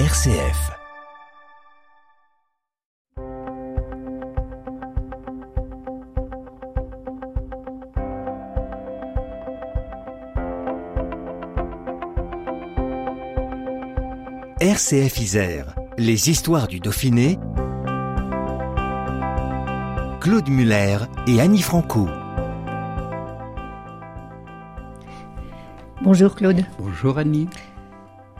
RCF. RCF Isère, les histoires du Dauphiné. Claude Muller et Annie Franco. Bonjour Claude. Bonjour Annie.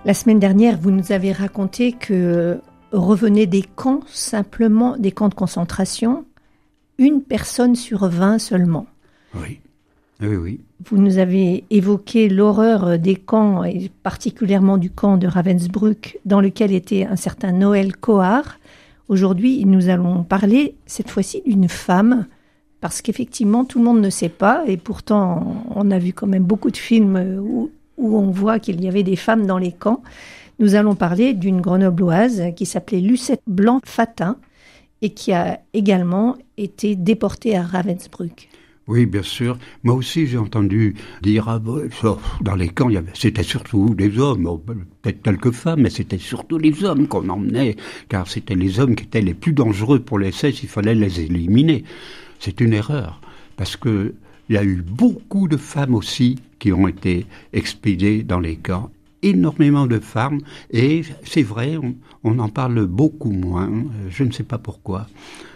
La semaine dernière, vous nous avez raconté que revenait des camps, simplement des camps de concentration, une personne sur 20 seulement. Oui, oui, oui. Vous nous avez évoqué l'horreur des camps, et particulièrement du camp de Ravensbrück, dans lequel était un certain Noël Cohar. Aujourd'hui, nous allons parler cette fois-ci d'une femme, parce qu'effectivement, tout le monde ne sait pas, et pourtant, on a vu quand même beaucoup de films où, où on voit qu'il y avait des femmes dans les camps. Nous allons parler d'une grenobloise qui s'appelait Lucette Blanc-Fatin et qui a également été déportée à Ravensbrück. Oui, bien sûr. Moi aussi, j'ai entendu dire ah, dans les camps, c'était surtout des hommes, bon, peut-être quelques femmes, mais c'était surtout les hommes qu'on emmenait, car c'était les hommes qui étaient les plus dangereux pour les SS. Il fallait les éliminer. C'est une erreur, parce que il y a eu beaucoup de femmes aussi qui ont été expédiées dans les camps. Énormément de femmes, et c'est vrai, on, en parle beaucoup moins, je ne sais pas pourquoi.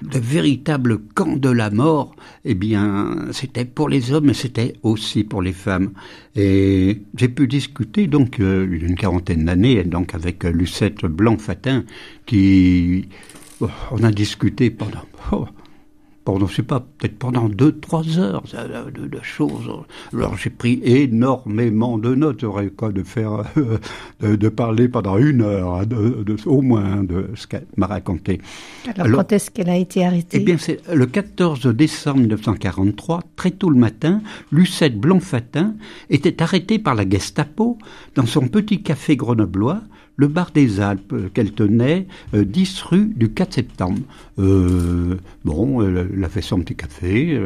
De véritables camps de la mort, eh bien, c'était pour les hommes, mais c'était aussi pour les femmes. Et j'ai pu discuter, donc, euh, une quarantaine d'années, donc, avec euh, Lucette Blanc-Fatin, qui, oh, on a discuté pendant, oh, pendant, je sais pas, peut-être pendant deux, trois heures de, de- de choses. Alors j'ai pris énormément de notes. J'aurais quoi de faire, euh, de, de parler pendant une heure, hein, de- au moins, de ce qu'elle m'a raconté. Alors, Alors- quand est-ce qu'elle a été arrêtée? Eh bien, c'est le 14 décembre 1943, très tôt le matin, Lucette Blanc-Fatin était arrêtée par la Gestapo dans son petit café grenoblois, le bar des Alpes, euh, qu'elle tenait, euh, 10 rue du 4 septembre. Euh, bon, elle, elle a son petit café,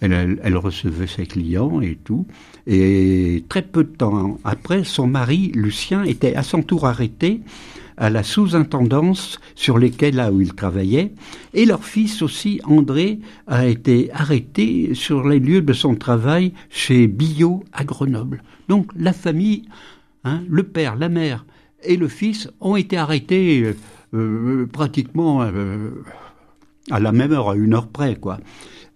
elle recevait ses clients et tout. Et très peu de temps après, son mari, Lucien, était à son tour arrêté à la sous-intendance sur lesquelles là où il travaillait, et leur fils aussi, André, a été arrêté sur les lieux de son travail chez Billot à Grenoble. Donc la famille, hein, le père, la mère et le fils ont été arrêtés euh, euh, pratiquement euh, à la même heure, à une heure près, quoi.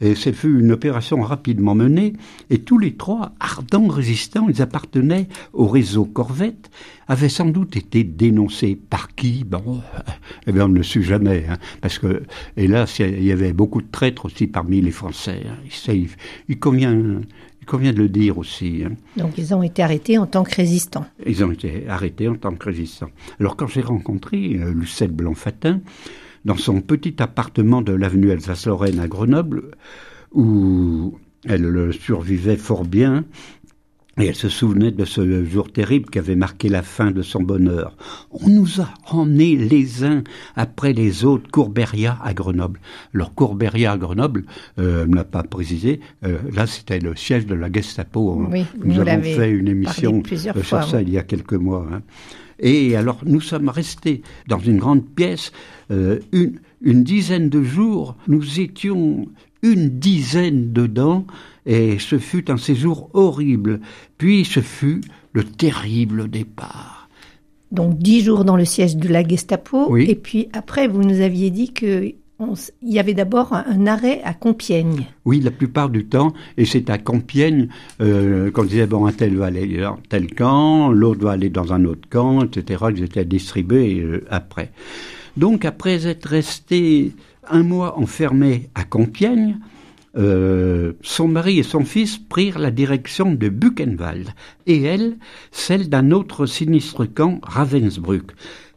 Et c'est fut une opération rapidement menée, et tous les trois, ardents résistants, ils appartenaient au réseau Corvette, avaient sans doute été dénoncés par qui? Bon, eh bien, on ne le sut jamais, hein, parce que, hélas, il y avait beaucoup de traîtres aussi parmi les Français. hein. Il, il convient, convient de le dire aussi. hein. Donc, ils ont été arrêtés en tant que résistants. Ils ont été arrêtés en tant que résistants. Alors quand j'ai rencontré euh, Lucette Blanc-Fatin dans son petit appartement de l'avenue Alsace-Lorraine à Grenoble, où elle le survivait fort bien, et elle se souvenait de ce jour terrible qui avait marqué la fin de son bonheur. On nous a emmenés les uns après les autres Courberia à Grenoble. Alors Courberia à Grenoble, euh, elle ne l'a pas précisé, euh, là c'était le siège de la Gestapo. Oui, nous nous avons fait une émission euh, fois, sur ça oui. il y a quelques mois. hein. Et alors nous sommes restés dans une grande pièce euh, une, une dizaine de jours. Nous étions une dizaine dedans et ce fut un séjour horrible. Puis ce fut le terrible départ. Donc, dix jours dans le siège de la Gestapo. Oui. Et puis, après, vous nous aviez dit que on s- il y avait d'abord un, un arrêt à Compiègne. Oui, la plupart du temps, et c'est à Compiègne euh, qu'on disait bon un tel va aller dans tel camp, l'autre va aller dans un autre camp, etc. Ils étaient distribués euh, après. Donc après être resté un mois enfermé à Compiègne, euh, son mari et son fils prirent la direction de Buchenwald et elle, celle d'un autre sinistre camp, Ravensbrück.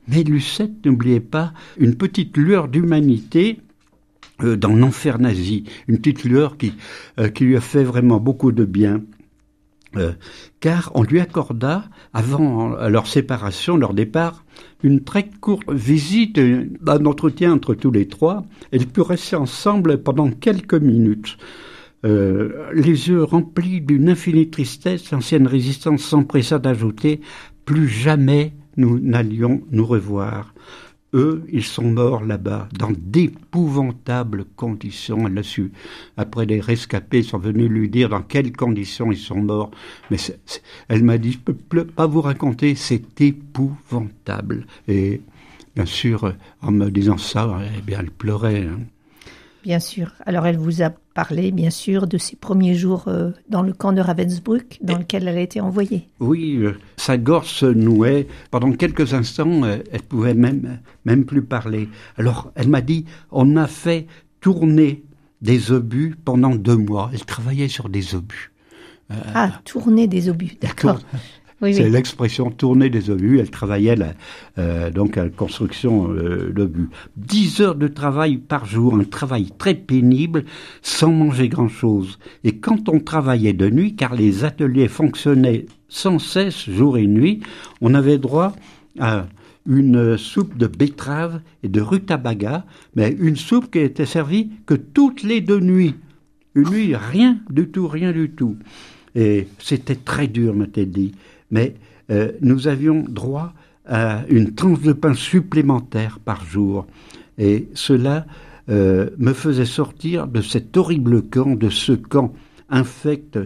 Mais Lucette n'oubliait pas une petite lueur d'humanité euh, dans l'enfer nazi, une petite lueur qui, euh, qui lui a fait vraiment beaucoup de bien. Euh, car on lui accorda, avant leur séparation, leur départ, une très courte visite, un entretien entre tous les trois. Ils purent rester ensemble pendant quelques minutes. Euh, les yeux remplis d'une infinie tristesse, l'ancienne résistance s'empressa d'ajouter Plus jamais nous n'allions nous revoir. Eux, ils sont morts là-bas, dans d'épouvantables conditions. Elle l'a su. Après, les rescapés sont venus lui dire dans quelles conditions ils sont morts. Mais elle m'a dit, je peux pas vous raconter, c'est épouvantable. Et bien sûr, en me disant ça, eh bien, elle pleurait. Hein. Bien sûr. Alors elle vous a parlé, bien sûr, de ses premiers jours euh, dans le camp de Ravensbrück, dans lequel elle a été envoyée. Oui, euh, sa gorge se nouait. Pendant quelques instants, euh, elle pouvait même, même plus parler. Alors elle m'a dit, on a fait tourner des obus pendant deux mois. Elle travaillait sur des obus. ah, tourner des obus, d'accord. C'est l'expression tourner des obus. Elle travaillait euh, donc à la construction euh, d'obus. Dix heures de travail par jour, un travail très pénible, sans manger grand-chose. Et quand on travaillait de nuit, car les ateliers fonctionnaient sans cesse, jour et nuit, on avait droit à une soupe de betterave et de rutabaga, mais une soupe qui était servie que toutes les deux nuits. Une nuit, rien du tout, rien du tout. Et c'était très dur, m'a-t-elle dit mais euh, nous avions droit à une tranche de pain supplémentaire par jour. Et cela euh, me faisait sortir de cet horrible camp, de ce camp infect,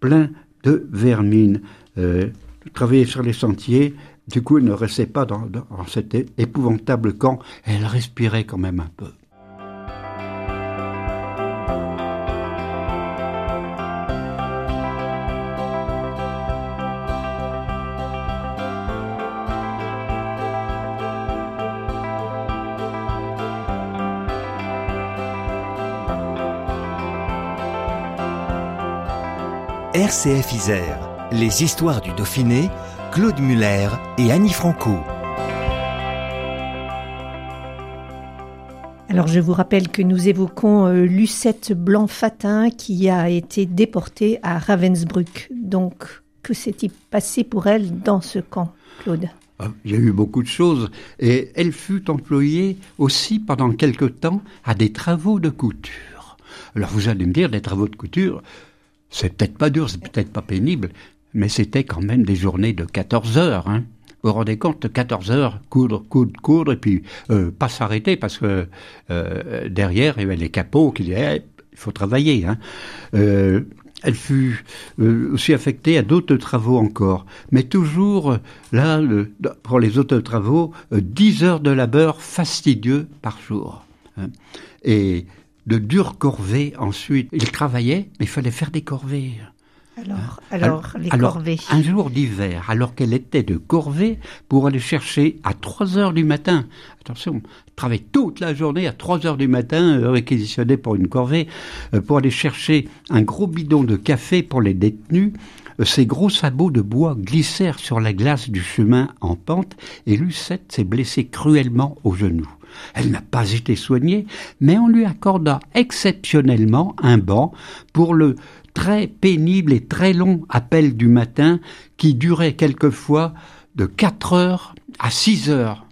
plein de vermine. Euh, travailler sur les sentiers, du coup, elle ne restait pas dans, dans cet épouvantable camp, elle respirait quand même un peu. RCF Isère, les histoires du Dauphiné, Claude Muller et Annie Franco. Alors je vous rappelle que nous évoquons euh, Lucette Blanc-Fatin qui a été déportée à Ravensbrück. Donc que s'est-il passé pour elle dans ce camp, Claude? Ah, il y a eu beaucoup de choses et elle fut employée aussi pendant quelque temps à des travaux de couture. Alors vous allez me dire, des travaux de couture, c'est peut-être pas dur, c'est peut-être pas pénible, mais c'était quand même des journées de 14 heures. Hein. Vous vous rendez compte, 14 heures, coudre, coudre, coudre, et puis euh, pas s'arrêter parce que euh, derrière, il y avait les capots qui disaient il faut travailler. Hein. Euh, elle fut aussi affectée à d'autres travaux encore, mais toujours là, pour les autres travaux, 10 heures de labeur fastidieux par jour. Hein. Et de dures corvées ensuite. Il travaillait, mais il fallait faire des corvées. Alors, hein? alors, les corvées. Un jour d'hiver, alors qu'elle était de corvée, pour aller chercher à 3 heures du matin. Attention, travaille toute la journée à 3 heures du matin, euh, réquisitionné pour une corvée, euh, pour aller chercher un gros bidon de café pour les détenus. Euh, ces gros sabots de bois glissèrent sur la glace du chemin en pente et Lucette s'est blessée cruellement au genou. Elle n'a pas été soignée, mais on lui accorda exceptionnellement un banc pour le très pénible et très long appel du matin qui durait quelquefois de 4 heures à 6 heures.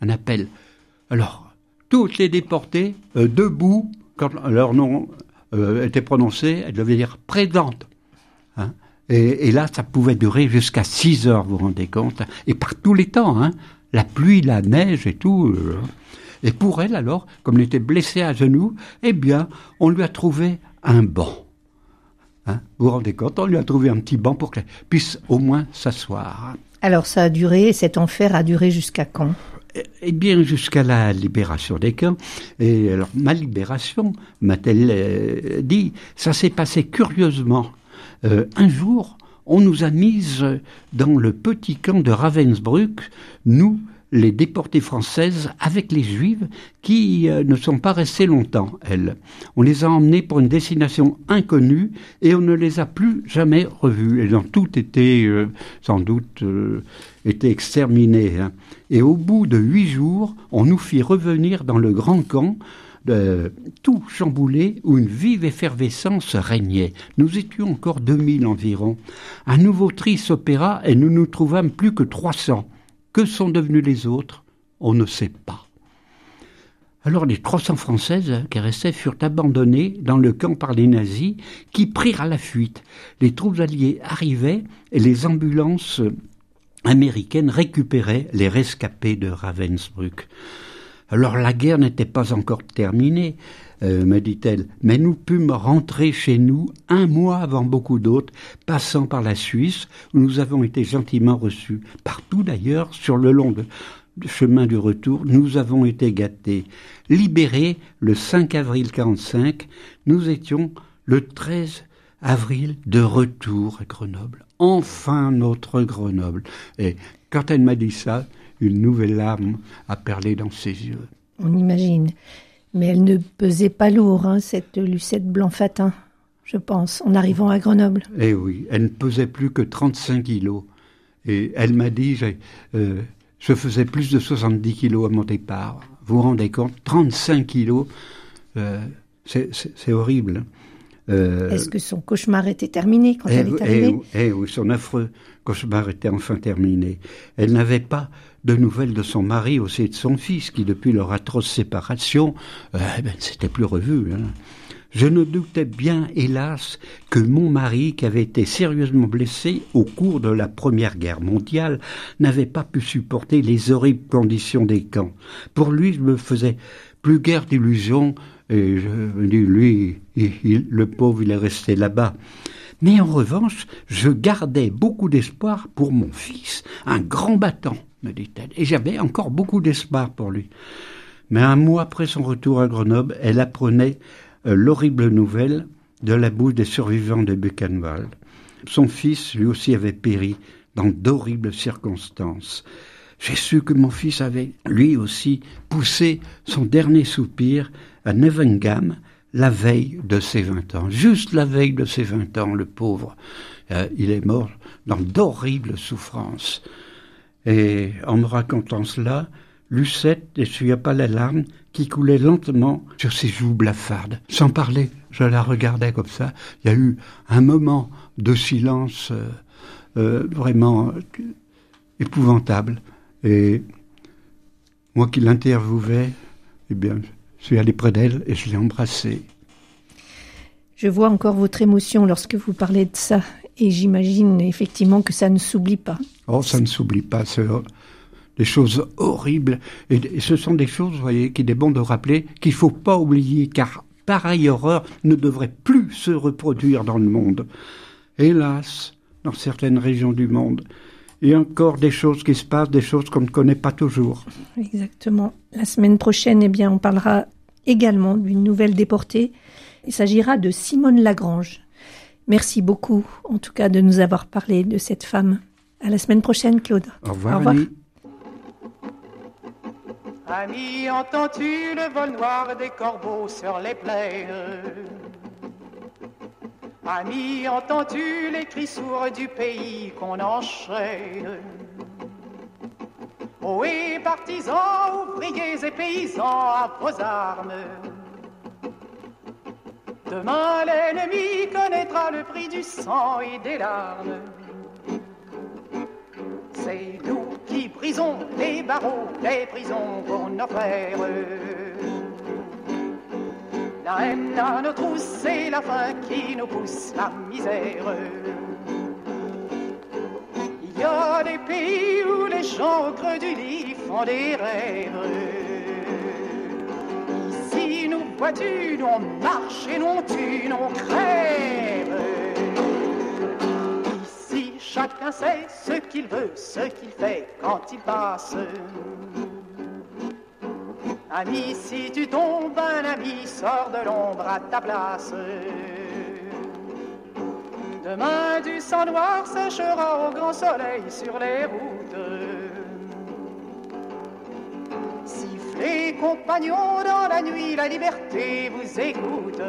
Un appel. Alors, toutes les déportées, euh, debout, quand leur nom euh, était prononcé, elles devaient dire présente. Hein. et, là, ça pouvait durer jusqu'à 6 heures, vous vous rendez compte, et par tous les temps, hein, la pluie, la neige et tout. Euh, et pour elle, alors, comme elle était blessée à genoux, eh bien, on lui a trouvé un banc. Hein vous vous rendez compte On lui a trouvé un petit banc pour qu'elle puisse au moins s'asseoir. Alors, ça a duré, cet enfer a duré jusqu'à quand? Eh bien, jusqu'à la libération des camps. Et alors, ma libération, m'a-t-elle euh, dit, ça s'est passé curieusement. Euh, un jour, on nous a mises dans le petit camp de Ravensbrück, nous, les déportées françaises avec les juives qui euh, ne sont pas restées longtemps, elles. On les a emmenées pour une destination inconnue et on ne les a plus jamais revues. Elles ont toutes été, euh, sans doute, euh, exterminées. Hein. Et au bout de huit jours, on nous fit revenir dans le grand camp tout chamboulé où une vive effervescence régnait. Nous étions encore 2000 environ. Un nouveau tri s'opéra et nous nous trouvâmes plus que 300. Que sont devenus les autres? On ne sait pas. Alors les 300 Françaises qui restaient furent abandonnées dans le camp par les nazis qui prirent à la fuite. Les troupes alliées arrivaient et les ambulances américaine récupérait les rescapés de Ravensbrück. Alors la guerre n'était pas encore terminée, euh, me dit-elle, mais nous pûmes rentrer chez nous un mois avant beaucoup d'autres, passant par la Suisse, où nous avons été gentiment reçus. Partout d'ailleurs, sur le long de, chemin du retour, nous avons été gâtés. Libérés le 5 avril 45, nous étions le 13 avril de retour à Grenoble. Enfin notre Grenoble. Et quand elle m'a dit ça, une nouvelle larme a perlé dans ses yeux. On imagine. Mais elle ne pesait pas lourd, hein, cette Lucette Blanc-Fatin, je pense, en arrivant à Grenoble. Eh oui, elle ne pesait plus que 35 kilos. Et elle m'a dit, euh, je faisais plus de 70 kilos à mon départ. Vous vous rendez compte 35 kilos, euh, c'est horrible. Euh, Est-ce que son cauchemar était terminé quand elle est eh arrivée eh, eh, oui, son affreux cauchemar était enfin terminé. Elle n'avait pas de nouvelles de son mari aussi de son fils, qui depuis leur atroce séparation, euh, eh ben, s'était plus revu. Hein. Je ne doutais bien, hélas, que mon mari, qui avait été sérieusement blessé au cours de la Première Guerre mondiale, n'avait pas pu supporter les horribles conditions des camps. Pour lui, je me faisais plus guère d'illusions et je lui, le pauvre, il est resté là-bas. Mais en revanche, je gardais beaucoup d'espoir pour mon fils, un grand battant, me dit-elle. Et j'avais encore beaucoup d'espoir pour lui. Mais un mois après son retour à Grenoble, elle apprenait euh, l'horrible nouvelle de la bouche des survivants de Buchenwald. Son fils, lui aussi, avait péri dans d'horribles circonstances. J'ai su que mon fils avait, lui aussi, poussé son dernier soupir à Nevengam la veille de ses vingt ans. Juste la veille de ses vingt ans, le pauvre. Euh, il est mort dans d'horribles souffrances. Et en me racontant cela, Lucette n'essuya pas la larme qui coulait lentement sur ses joues blafardes. Sans parler, je la regardais comme ça. Il y a eu un moment de silence euh, euh, vraiment épouvantable. Et moi qui l'interviewais, eh bien, je suis allé près d'elle et je l'ai embrassée. Je vois encore votre émotion lorsque vous parlez de ça. Et j'imagine effectivement que ça ne s'oublie pas. Oh, ça ne s'oublie pas. C'est des choses horribles. Et, ce sont des choses, vous voyez, qu'il est bon de rappeler qu'il ne faut pas oublier, car pareille horreur ne devrait plus se reproduire dans le monde. Hélas, dans certaines régions du monde, il y a encore des choses qui se passent, des choses qu'on ne connaît pas toujours. Exactement. La semaine prochaine, eh bien, on parlera également d'une nouvelle déportée. Il s'agira de Simone Lagrange. Merci beaucoup, en tout cas, de nous avoir parlé de cette femme. À la semaine prochaine, Claude. Au revoir. Au revoir. Ami, entends-tu le vol noir des corbeaux sur les plaines? Ami, entends-tu les cris sourds du pays qu'on enchaîne? Oh et partisans, ouvriers et paysans, à vos armes. Demain l'ennemi connaîtra le prix du sang et des larmes. C'est nous qui brisons les barreaux des prisons pour nos frères. La haine à nos trousses, c'est la faim qui nous pousse la misère. Il y a des pays où les gens au creux du lit font des rêves. Ici, nous vois-tu, on marche et nous tue, nous on crève. Ici, chacun sait ce qu'il veut, ce qu'il fait quand il passe. Ami, si tu tombes, un ami sort de l'ombre à ta place. Demain, du sang noir séchera au grand soleil sur les routes. Sifflez, compagnons, dans la nuit, la liberté vous écoute.